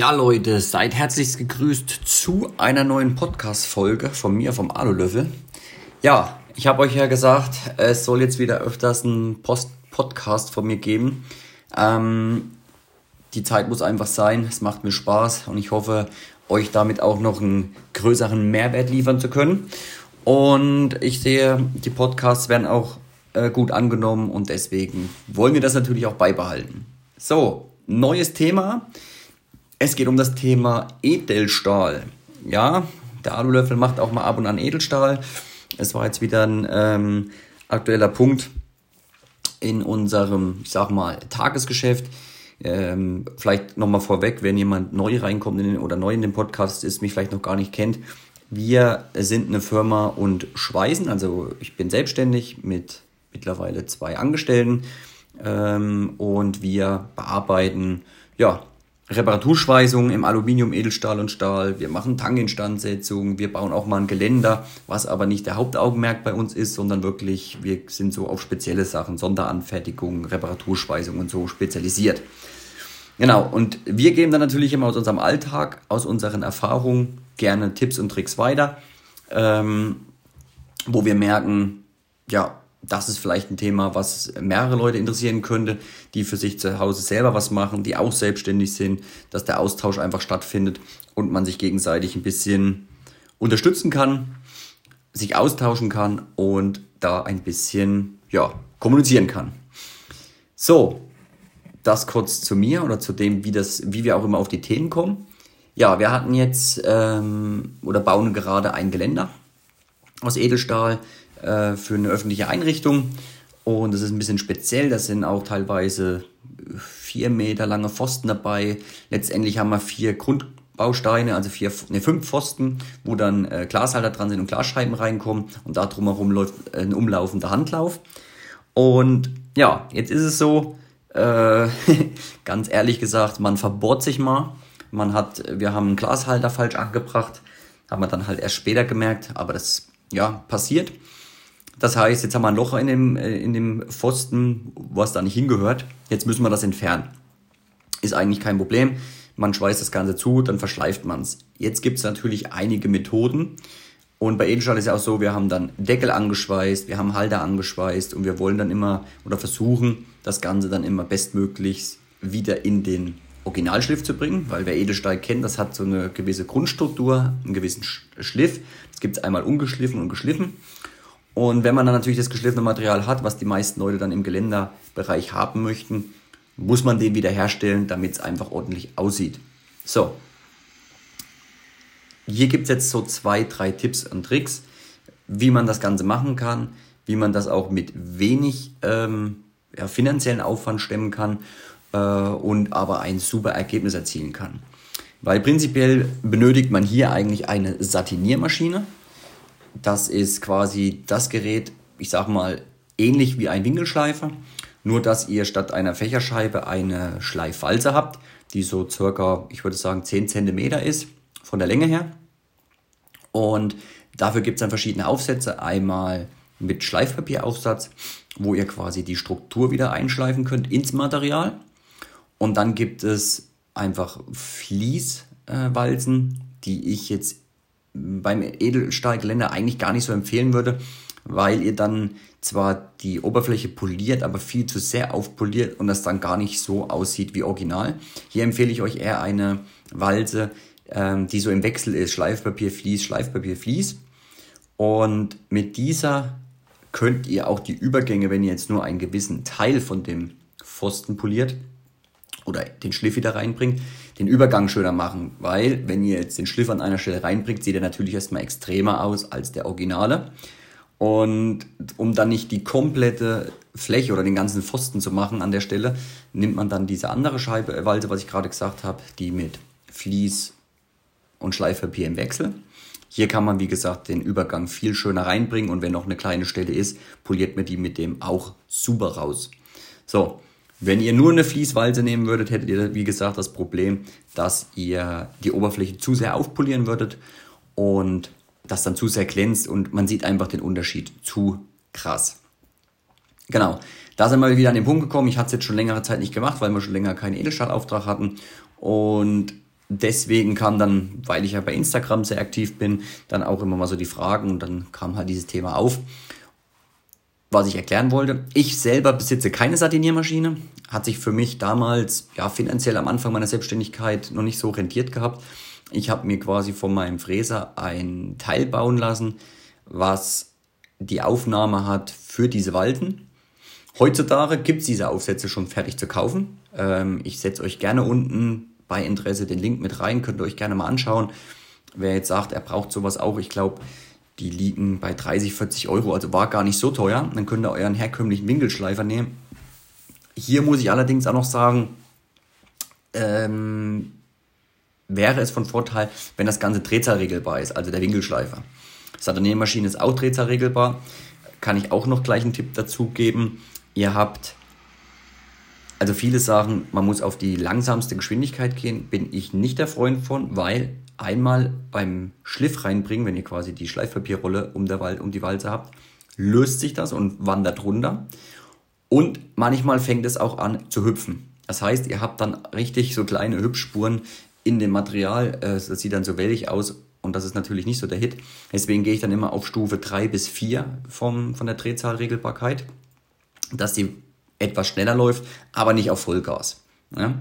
Ja, Leute, seid herzlichst gegrüßt zu einer neuen Podcast-Folge von mir, vom Alulöffel. Ja, ich habe euch ja gesagt, es soll jetzt wieder öfters einen Post Podcast von mir geben. Ähm, die Zeit muss einfach sein, es macht mir Spaß und ich hoffe, euch damit auch noch einen größeren Mehrwert liefern zu können. Und ich sehe, die Podcasts werden auch äh, gut angenommen und deswegen wollen wir das natürlich auch beibehalten. So, neues Thema. Es geht um das Thema Edelstahl. Ja, der Alulöffel macht auch mal ab und an Edelstahl. Es war jetzt wieder ein ähm, aktueller Punkt in unserem, ich sag mal, Tagesgeschäft. Ähm, vielleicht nochmal vorweg, wenn jemand neu reinkommt in den, oder neu in den Podcast ist, mich vielleicht noch gar nicht kennt. Wir sind eine Firma und schweißen, also ich bin selbstständig mit mittlerweile zwei Angestellten ähm, und wir bearbeiten ja, Reparaturschweißungen im Aluminium, Edelstahl und Stahl. Wir machen Tanginstandsetzungen. Wir bauen auch mal ein Geländer, was aber nicht der Hauptaugenmerk bei uns ist, sondern wirklich, wir sind so auf spezielle Sachen, Sonderanfertigung, Reparaturschweißung und so spezialisiert. Genau, und wir geben dann natürlich immer aus unserem Alltag, aus unseren Erfahrungen gerne Tipps und Tricks weiter, ähm, wo wir merken, ja, das ist vielleicht ein Thema, was mehrere Leute interessieren könnte, die für sich zu Hause selber was machen, die auch selbstständig sind, dass der Austausch einfach stattfindet und man sich gegenseitig ein bisschen unterstützen kann, sich austauschen kann und da ein bisschen ja, kommunizieren kann. So, das kurz zu mir oder zu dem, wie, das, wie wir auch immer auf die Themen kommen. Ja, wir hatten jetzt ähm, oder bauen gerade ein Geländer aus Edelstahl äh, für eine öffentliche Einrichtung. Und das ist ein bisschen speziell. Das sind auch teilweise vier Meter lange Pfosten dabei. Letztendlich haben wir vier Grundbausteine, also vier, ne, fünf Pfosten, wo dann äh, Glashalter dran sind und Glasscheiben reinkommen. Und da drumherum läuft ein umlaufender Handlauf. Und ja, jetzt ist es so, äh, ganz ehrlich gesagt, man verbohrt sich mal. Man hat, wir haben einen Glashalter falsch angebracht, haben wir dann halt erst später gemerkt, aber das ja passiert. Das heißt, jetzt haben wir ein Loch in dem, äh, in dem Pfosten, was da nicht hingehört. Jetzt müssen wir das entfernen. Ist eigentlich kein Problem. Man schweißt das Ganze zu, dann verschleift man es. Jetzt gibt es natürlich einige Methoden. Und bei Edelstahl ist ja auch so, wir haben dann Deckel angeschweißt, wir haben Halter angeschweißt und wir wollen dann immer oder versuchen, das Ganze dann immer bestmöglichst wieder in den Originalschliff zu bringen, weil wer Edelstahl kennt, das hat so eine gewisse Grundstruktur, einen gewissen Schliff. Das gibt es einmal ungeschliffen und geschliffen. Und wenn man dann natürlich das geschliffene Material hat, was die meisten Leute dann im Geländerbereich haben möchten, muss man den wieder herstellen, damit es einfach ordentlich aussieht. So, hier gibt es jetzt so zwei, drei Tipps und Tricks, wie man das Ganze machen kann, wie man das auch mit wenig ähm, ja, finanziellen Aufwand stemmen kann äh, und aber ein super Ergebnis erzielen kann. Weil prinzipiell benötigt man hier eigentlich eine Satiniermaschine. Das ist quasi das Gerät, ich sag mal, ähnlich wie ein Winkelschleifer, nur dass ihr statt einer Fächerscheibe eine Schleifwalze habt, die so circa, ich würde sagen, 10 cm ist von der Länge her. Und dafür gibt es dann verschiedene Aufsätze. Einmal mit Schleifpapieraufsatz, wo ihr quasi die Struktur wieder einschleifen könnt ins Material. Und dann gibt es einfach Fließwalzen, die ich jetzt beim Edelstahlgeländer eigentlich gar nicht so empfehlen würde, weil ihr dann zwar die Oberfläche poliert, aber viel zu sehr aufpoliert und das dann gar nicht so aussieht wie original. Hier empfehle ich euch eher eine Walze, ähm, die so im Wechsel ist, Schleifpapier, Vlies, Schleifpapier, Vlies. Und mit dieser könnt ihr auch die Übergänge, wenn ihr jetzt nur einen gewissen Teil von dem Pfosten poliert, oder den Schliff wieder reinbringt, den Übergang schöner machen. Weil, wenn ihr jetzt den Schliff an einer Stelle reinbringt, sieht er natürlich erstmal extremer aus als der Originale. Und um dann nicht die komplette Fläche oder den ganzen Pfosten zu machen an der Stelle, nimmt man dann diese andere Scheibe, äh, Walze, was ich gerade gesagt habe, die mit Vlies und Schleifpapier im Wechsel. Hier kann man, wie gesagt, den Übergang viel schöner reinbringen und wenn noch eine kleine Stelle ist, poliert man die mit dem auch super raus. So, wenn ihr nur eine Fließwalze nehmen würdet, hättet ihr, wie gesagt, das Problem, dass ihr die Oberfläche zu sehr aufpolieren würdet und das dann zu sehr glänzt und man sieht einfach den Unterschied zu krass. Genau, da sind wir wieder an den Punkt gekommen. Ich hatte es jetzt schon längere Zeit nicht gemacht, weil wir schon länger keinen Edelstahlauftrag hatten. Und deswegen kam dann, weil ich ja bei Instagram sehr aktiv bin, dann auch immer mal so die Fragen und dann kam halt dieses Thema auf, was ich erklären wollte. Ich selber besitze keine Satiniermaschine, hat sich für mich damals ja finanziell am Anfang meiner Selbstständigkeit noch nicht so rentiert gehabt. Ich habe mir quasi von meinem Fräser ein Teil bauen lassen, was die Aufnahme hat für diese Walten. Heutzutage gibt es diese Aufsätze schon fertig zu kaufen. Ähm, ich setze euch gerne unten bei Interesse den Link mit rein, könnt ihr euch gerne mal anschauen. Wer jetzt sagt, er braucht sowas auch, ich glaube, die liegen bei 30, 40 Euro, also war gar nicht so teuer. Dann könnt ihr euren herkömmlichen Winkelschleifer nehmen. Hier muss ich allerdings auch noch sagen, ähm, wäre es von Vorteil, wenn das Ganze drehzahlregelbar ist, also der Winkelschleifer. Saturninmaschine ist auch drehzahlregelbar. Kann ich auch noch gleich einen Tipp dazu geben. Ihr habt also viele sagen, man muss auf die langsamste Geschwindigkeit gehen, bin ich nicht der Freund von, weil einmal beim Schliff reinbringen, wenn ihr quasi die Schleifpapierrolle um, der Wal um die Walze habt, löst sich das und wandert runter. Und manchmal fängt es auch an zu hüpfen. Das heißt, ihr habt dann richtig so kleine Hüpfspuren in dem Material. Das sieht dann so wellig aus und das ist natürlich nicht so der Hit. Deswegen gehe ich dann immer auf Stufe 3 bis 4 vom, von der Drehzahlregelbarkeit, dass die etwas schneller läuft, aber nicht auf Vollgas. Ja?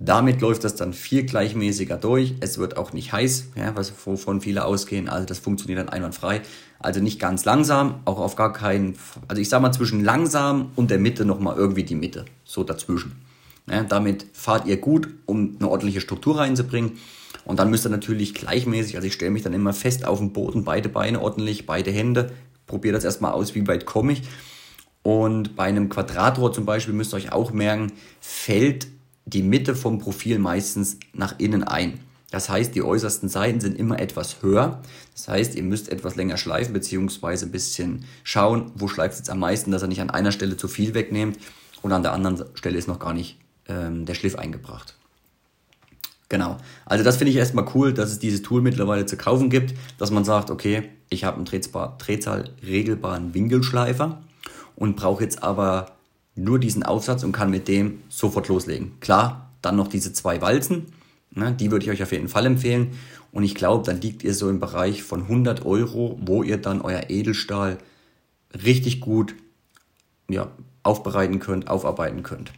Damit läuft das dann viel gleichmäßiger durch. Es wird auch nicht heiß, ja, was, wovon viele ausgehen. Also das funktioniert dann einwandfrei. Also nicht ganz langsam, auch auf gar keinen, also ich sag mal zwischen langsam und der Mitte nochmal irgendwie die Mitte, so dazwischen. Ja, damit fahrt ihr gut, um eine ordentliche Struktur reinzubringen. Und dann müsst ihr natürlich gleichmäßig, also ich stelle mich dann immer fest auf den Boden, beide Beine ordentlich, beide Hände, probiere das erstmal aus, wie weit komme ich. Und bei einem Quadratrohr zum Beispiel müsst ihr euch auch merken, fällt die Mitte vom Profil meistens nach innen ein. Das heißt, die äußersten Seiten sind immer etwas höher. Das heißt, ihr müsst etwas länger schleifen, beziehungsweise ein bisschen schauen, wo schleift es jetzt am meisten, dass ihr nicht an einer Stelle zu viel wegnehmt und an der anderen Stelle ist noch gar nicht ähm, der Schliff eingebracht. Genau. Also das finde ich erstmal cool, dass es dieses Tool mittlerweile zu kaufen gibt, dass man sagt, okay, ich habe einen Drehzahl regelbaren Winkelschleifer und brauche jetzt aber nur diesen Aufsatz und kann mit dem sofort loslegen. Klar, dann noch diese zwei Walzen, ne, die würde ich euch auf jeden Fall empfehlen. Und ich glaube, dann liegt ihr so im Bereich von 100 Euro, wo ihr dann euer Edelstahl richtig gut ja, aufbereiten könnt, aufarbeiten könnt.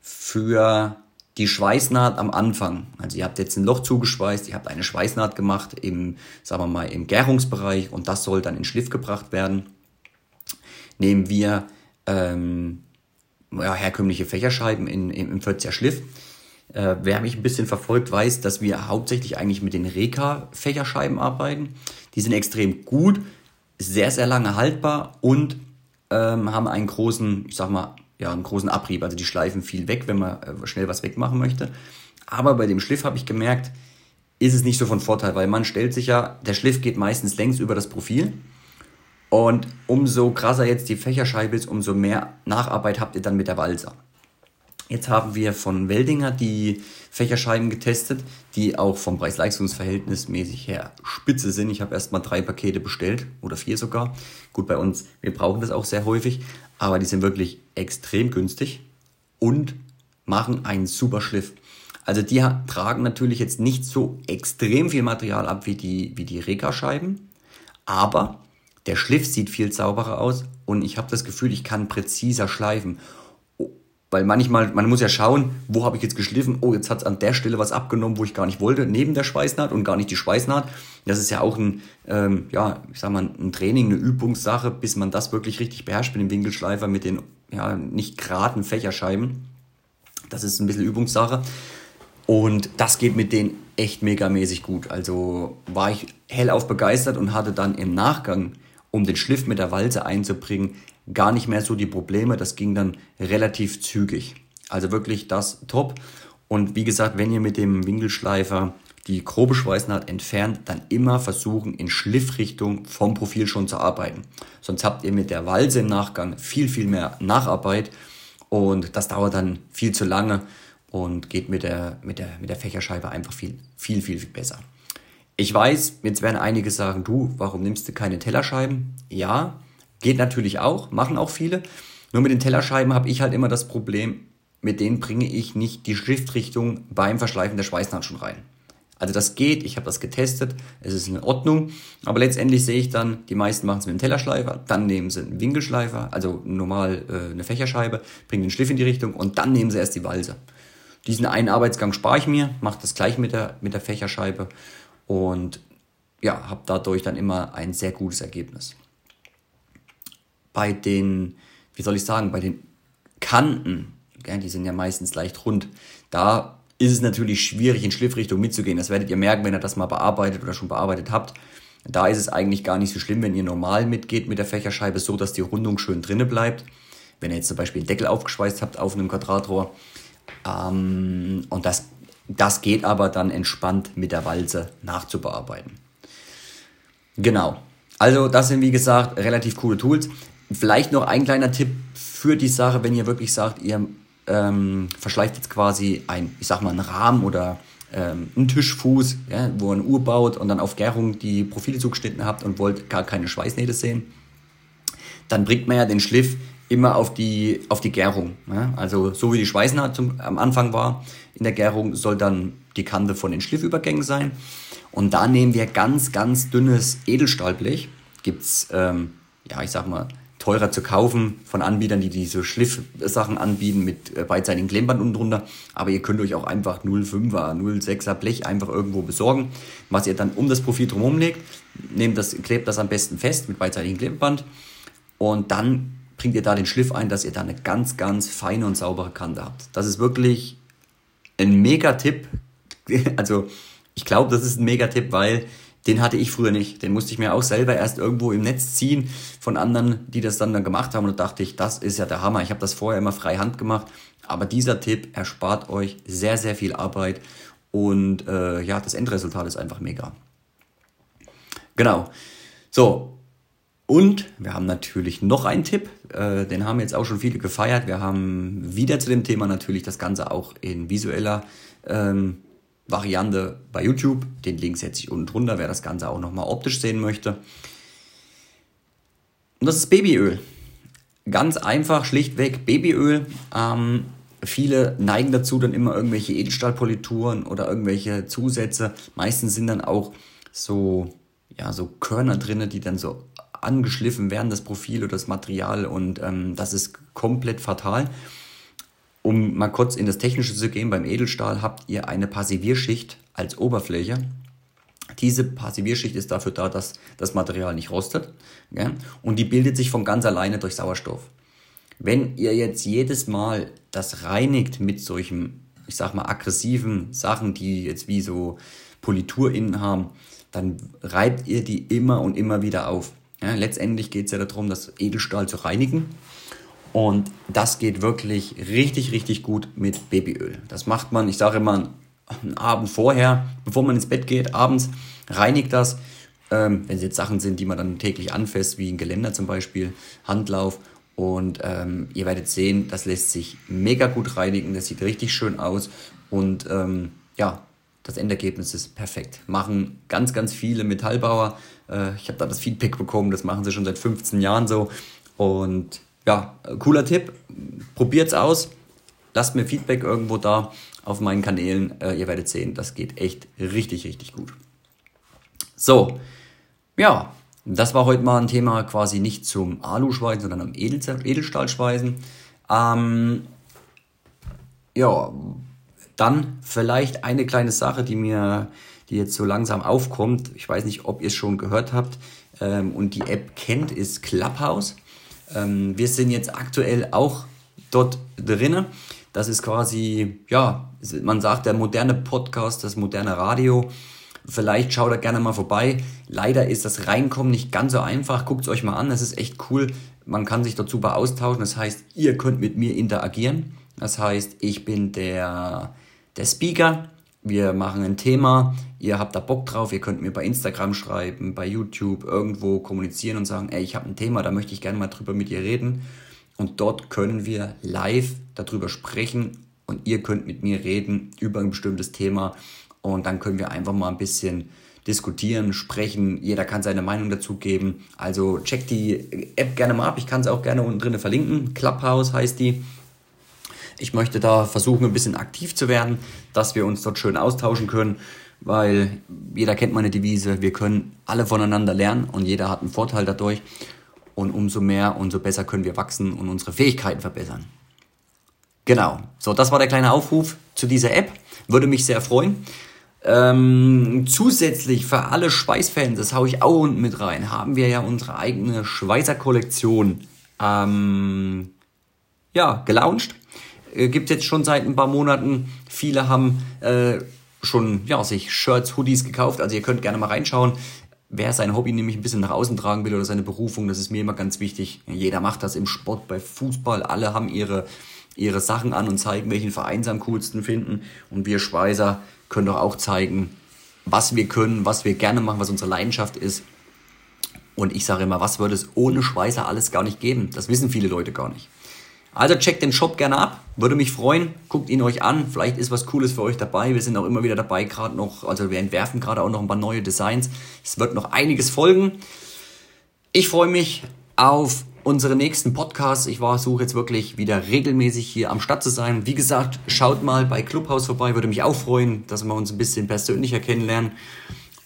Für die Schweißnaht am Anfang, also ihr habt jetzt ein Loch zugeschweißt, ihr habt eine Schweißnaht gemacht im, sagen wir mal, im Gärungsbereich und das soll dann in Schliff gebracht werden nehmen wir ähm, ja, herkömmliche Fächerscheiben in, in, im 40er Schliff. Äh, wer mich ein bisschen verfolgt, weiß, dass wir hauptsächlich eigentlich mit den Reka-Fächerscheiben arbeiten. Die sind extrem gut, sehr, sehr lange haltbar und ähm, haben einen großen, ich sag mal, ja, einen großen Abrieb. Also die schleifen viel weg, wenn man äh, schnell was wegmachen möchte. Aber bei dem Schliff habe ich gemerkt, ist es nicht so von Vorteil, weil man stellt sich ja, der Schliff geht meistens längs über das Profil und umso krasser jetzt die Fächerscheibe ist, umso mehr Nacharbeit habt ihr dann mit der Walzer. Jetzt haben wir von Weldinger die Fächerscheiben getestet, die auch vom Preis-Leistungs-Verhältnis mäßig her spitze sind. Ich habe erstmal drei Pakete bestellt oder vier sogar. Gut, bei uns, wir brauchen das auch sehr häufig, aber die sind wirklich extrem günstig und machen einen super Schliff. Also die tragen natürlich jetzt nicht so extrem viel Material ab wie die, wie die Reka-Scheiben, aber der Schliff sieht viel sauberer aus und ich habe das Gefühl, ich kann präziser schleifen. Weil manchmal, man muss ja schauen, wo habe ich jetzt geschliffen? Oh, jetzt hat es an der Stelle was abgenommen, wo ich gar nicht wollte, neben der Schweißnaht und gar nicht die Schweißnaht. Das ist ja auch ein, ähm, ja, ich sag mal, ein Training, eine Übungssache, bis man das wirklich richtig beherrscht mit dem Winkelschleifer, mit den ja, nicht geraden Fächerscheiben. Das ist ein bisschen Übungssache. Und das geht mit denen echt megamäßig gut. Also war ich hellauf begeistert und hatte dann im Nachgang um den Schliff mit der Walze einzubringen, gar nicht mehr so die Probleme. Das ging dann relativ zügig. Also wirklich das top. Und wie gesagt, wenn ihr mit dem Winkelschleifer die grobe Schweißnaht entfernt, dann immer versuchen, in Schliffrichtung vom Profil schon zu arbeiten. Sonst habt ihr mit der Walze im Nachgang viel, viel mehr Nacharbeit und das dauert dann viel zu lange und geht mit der, mit der, mit der Fächerscheibe einfach viel, viel, viel, viel besser. Ich weiß, jetzt werden einige sagen, du, warum nimmst du keine Tellerscheiben? Ja, geht natürlich auch, machen auch viele. Nur mit den Tellerscheiben habe ich halt immer das Problem, mit denen bringe ich nicht die Schriftrichtung beim Verschleifen der Schweißnaht rein. Also das geht, ich habe das getestet, es ist in Ordnung, aber letztendlich sehe ich dann, die meisten machen es mit einem Tellerschleifer, dann nehmen sie einen Winkelschleifer, also normal äh, eine Fächerscheibe, bringen den Schliff in die Richtung und dann nehmen sie erst die Walze. Diesen einen Arbeitsgang spare ich mir, mache das gleich mit der, mit der Fächerscheibe und ja, habe dadurch dann immer ein sehr gutes Ergebnis. Bei den, wie soll ich sagen, bei den Kanten, ja, die sind ja meistens leicht rund, da ist es natürlich schwierig, in Schliffrichtung mitzugehen. Das werdet ihr merken, wenn ihr das mal bearbeitet oder schon bearbeitet habt. Da ist es eigentlich gar nicht so schlimm, wenn ihr normal mitgeht mit der Fächerscheibe, so dass die Rundung schön drinne bleibt. Wenn ihr jetzt zum Beispiel einen Deckel aufgeschweißt habt auf einem Quadratrohr. Ähm, und das, das geht aber dann entspannt mit der Walze nachzubearbeiten. Genau. Also das sind wie gesagt relativ coole Tools. Vielleicht noch ein kleiner Tipp für die Sache, wenn ihr wirklich sagt, ihr ähm, verschleift jetzt quasi ein, ich sag mal, einen Rahmen oder ähm, einen Tischfuß, ja, wo ihr eine Uhr baut und dann auf Gärung die Profile zugeschnitten habt und wollt gar keine Schweißnähte sehen, dann bringt man ja den Schliff immer auf die, auf die Gärung. Ja? Also so wie die Schweißnaht zum, am Anfang war, in der Gärung soll dann die Kante von den Schliffübergängen sein. Und da nehmen wir ganz, ganz dünnes Edelstahlblech. Gibt's, ähm, ja, ich sag mal, teurer zu kaufen von Anbietern, die diese Schliffsachen anbieten mit äh, beidseitigen Klemmband unten drunter. Aber ihr könnt euch auch einfach 0,5er, 0,6er Blech einfach irgendwo besorgen, was ihr dann um das Profil drumherum legt. Nehmt das, klebt das am besten fest mit beidseitigem Klemmband und dann bringt ihr da den Schliff ein, dass ihr da eine ganz, ganz feine und saubere Kante habt. Das ist wirklich ein Mega-Tipp. Also ich glaube, das ist ein Mega-Tipp, weil den hatte ich früher nicht. Den musste ich mir auch selber erst irgendwo im Netz ziehen von anderen, die das dann, dann gemacht haben. Und da dachte ich, das ist ja der Hammer. Ich habe das vorher immer frei Hand gemacht. Aber dieser Tipp erspart euch sehr, sehr viel Arbeit. Und äh, ja, das Endresultat ist einfach mega. Genau. So. Und wir haben natürlich noch einen Tipp. Äh, den haben jetzt auch schon viele gefeiert. Wir haben wieder zu dem Thema natürlich das Ganze auch in visueller ähm, Variante bei YouTube. Den Link setze ich unten drunter, wer das Ganze auch nochmal optisch sehen möchte. Und das ist Babyöl. Ganz einfach, schlichtweg Babyöl. Ähm, viele neigen dazu, dann immer irgendwelche Edelstahlpolituren oder irgendwelche Zusätze. Meistens sind dann auch so, ja, so Körner drin, die dann so angeschliffen werden, das Profil oder das Material. Und ähm, das ist komplett fatal. Um mal kurz in das Technische zu gehen, beim Edelstahl habt ihr eine Passivierschicht als Oberfläche. Diese Passivierschicht ist dafür da, dass das Material nicht rostet. Ja? Und die bildet sich von ganz alleine durch Sauerstoff. Wenn ihr jetzt jedes Mal das reinigt mit solchen, ich sag mal, aggressiven Sachen, die jetzt wie so Politur innen haben, dann reibt ihr die immer und immer wieder auf. Ja, letztendlich geht es ja darum, das Edelstahl zu reinigen. Und das geht wirklich richtig, richtig gut mit Babyöl. Das macht man, ich sage immer, einen Abend vorher, bevor man ins Bett geht, abends reinigt das. Ähm, wenn es jetzt Sachen sind, die man dann täglich anfasst, wie ein Geländer zum Beispiel, Handlauf. Und ähm, ihr werdet sehen, das lässt sich mega gut reinigen, das sieht richtig schön aus. Und ähm, ja, das Endergebnis ist perfekt. Machen ganz, ganz viele Metallbauer. Äh, ich habe da das Feedback bekommen, das machen sie schon seit 15 Jahren so. Und ja, cooler Tipp. Probiert's aus. Lasst mir Feedback irgendwo da auf meinen Kanälen. Äh, ihr werdet sehen, das geht echt richtig, richtig gut. So, ja, das war heute mal ein Thema quasi nicht zum Aluschweißen, sondern am Edel Edelstahlschweißen. Ähm, ja, dann vielleicht eine kleine Sache, die mir, die jetzt so langsam aufkommt. Ich weiß nicht, ob ihr es schon gehört habt ähm, und die App kennt, ist Clubhouse. Ähm, wir sind jetzt aktuell auch dort drinnen. Das ist quasi, ja, man sagt der moderne Podcast, das moderne Radio. Vielleicht schaut da gerne mal vorbei. Leider ist das Reinkommen nicht ganz so einfach. Guckt es euch mal an, das ist echt cool. Man kann sich dort super austauschen. Das heißt, ihr könnt mit mir interagieren. Das heißt, ich bin der, der Speaker. Wir machen ein Thema. Ihr habt da Bock drauf. Ihr könnt mir bei Instagram schreiben, bei YouTube irgendwo kommunizieren und sagen, ey, ich habe ein Thema, da möchte ich gerne mal drüber mit dir reden. Und dort können wir live darüber sprechen und ihr könnt mit mir reden über ein bestimmtes Thema und dann können wir einfach mal ein bisschen diskutieren, sprechen. Jeder kann seine Meinung dazu geben. Also checkt die App gerne mal ab. Ich kann es auch gerne unten drin verlinken. Clubhouse heißt die. Ich möchte da versuchen, ein bisschen aktiv zu werden, dass wir uns dort schön austauschen können, weil jeder kennt meine Devise, wir können alle voneinander lernen und jeder hat einen Vorteil dadurch. Und umso mehr, umso besser können wir wachsen und unsere Fähigkeiten verbessern. Genau. So, das war der kleine Aufruf zu dieser App. Würde mich sehr freuen. Ähm, zusätzlich für alle Schweißfans, das haue ich auch unten mit rein, haben wir ja unsere eigene Schweißer Kollektion ähm, ja, gelauncht. Äh, Gibt jetzt schon seit ein paar Monaten. Viele haben äh, schon ja, sich Shirts, Hoodies gekauft. Also ihr könnt gerne mal reinschauen. Wer sein Hobby nämlich ein bisschen nach außen tragen will oder seine Berufung, das ist mir immer ganz wichtig. Jeder macht das im Sport, bei Fußball. Alle haben ihre, ihre Sachen an und zeigen, welchen Verein sie am coolsten finden. Und wir Schweißer können doch auch zeigen, was wir können, was wir gerne machen, was unsere Leidenschaft ist. Und ich sage immer, was würde es ohne Schweißer alles gar nicht geben? Das wissen viele Leute gar nicht. Also checkt den Shop gerne ab, würde mich freuen. Guckt ihn euch an, vielleicht ist was Cooles für euch dabei. Wir sind auch immer wieder dabei, gerade noch, also wir entwerfen gerade auch noch ein paar neue Designs. Es wird noch einiges folgen. Ich freue mich auf unsere nächsten Podcasts. Ich versuche jetzt wirklich wieder regelmäßig hier am Start zu sein. Wie gesagt, schaut mal bei Clubhouse vorbei, würde mich auch freuen, dass wir uns ein bisschen persönlicher kennenlernen.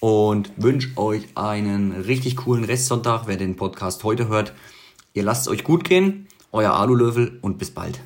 Und wünsche euch einen richtig coolen Restsonntag, wer den Podcast heute hört. Ihr lasst es euch gut gehen. Euer Alulöffel und bis bald.